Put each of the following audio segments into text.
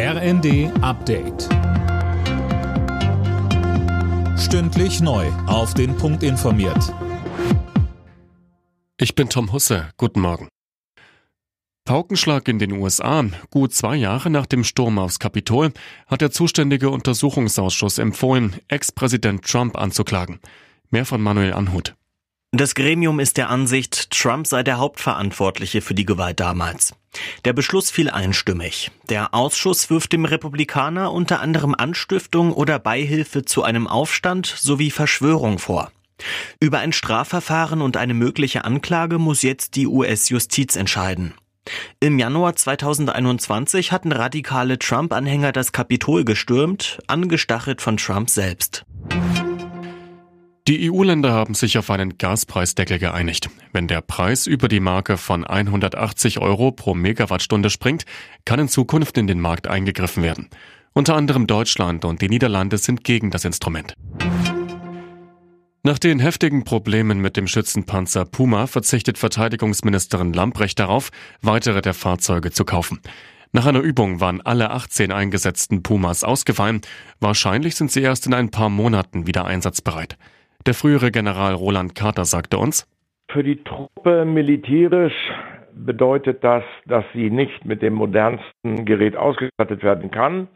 RND Update. Stündlich neu. Auf den Punkt informiert. Ich bin Tom Husse. Guten Morgen. Paukenschlag in den USA. Gut zwei Jahre nach dem Sturm aufs Kapitol hat der zuständige Untersuchungsausschuss empfohlen, Ex-Präsident Trump anzuklagen. Mehr von Manuel Anhut. Das Gremium ist der Ansicht, Trump sei der Hauptverantwortliche für die Gewalt damals. Der Beschluss fiel einstimmig. Der Ausschuss wirft dem Republikaner unter anderem Anstiftung oder Beihilfe zu einem Aufstand sowie Verschwörung vor. Über ein Strafverfahren und eine mögliche Anklage muss jetzt die US-Justiz entscheiden. Im Januar 2021 hatten radikale Trump-Anhänger das Kapitol gestürmt, angestachelt von Trump selbst. Die EU-Länder haben sich auf einen Gaspreisdeckel geeinigt. Wenn der Preis über die Marke von 180 Euro pro Megawattstunde springt, kann in Zukunft in den Markt eingegriffen werden. Unter anderem Deutschland und die Niederlande sind gegen das Instrument. Nach den heftigen Problemen mit dem Schützenpanzer Puma verzichtet Verteidigungsministerin Lamprecht darauf, weitere der Fahrzeuge zu kaufen. Nach einer Übung waren alle 18 eingesetzten Pumas ausgefallen. Wahrscheinlich sind sie erst in ein paar Monaten wieder einsatzbereit. Der frühere General Roland Carter sagte uns, Für die Truppe militärisch bedeutet das, dass sie nicht mit dem modernsten Gerät ausgestattet werden kann,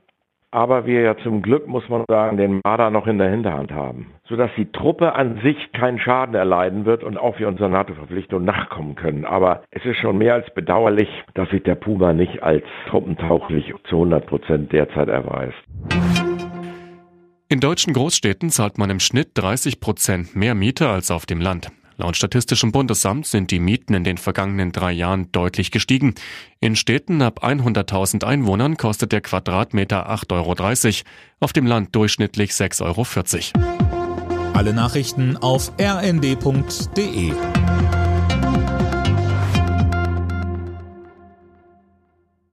aber wir ja zum Glück, muss man sagen, den Marder noch in der Hinterhand haben, sodass die Truppe an sich keinen Schaden erleiden wird und auch wir unserer NATO-Verpflichtung nachkommen können. Aber es ist schon mehr als bedauerlich, dass sich der Puma nicht als truppentauglich zu 100 Prozent derzeit erweist. In deutschen Großstädten zahlt man im Schnitt 30 Prozent mehr Miete als auf dem Land. Laut Statistischem Bundesamt sind die Mieten in den vergangenen drei Jahren deutlich gestiegen. In Städten ab 100.000 Einwohnern kostet der Quadratmeter 8,30 Euro, auf dem Land durchschnittlich 6,40 Euro. Alle Nachrichten auf rnd.de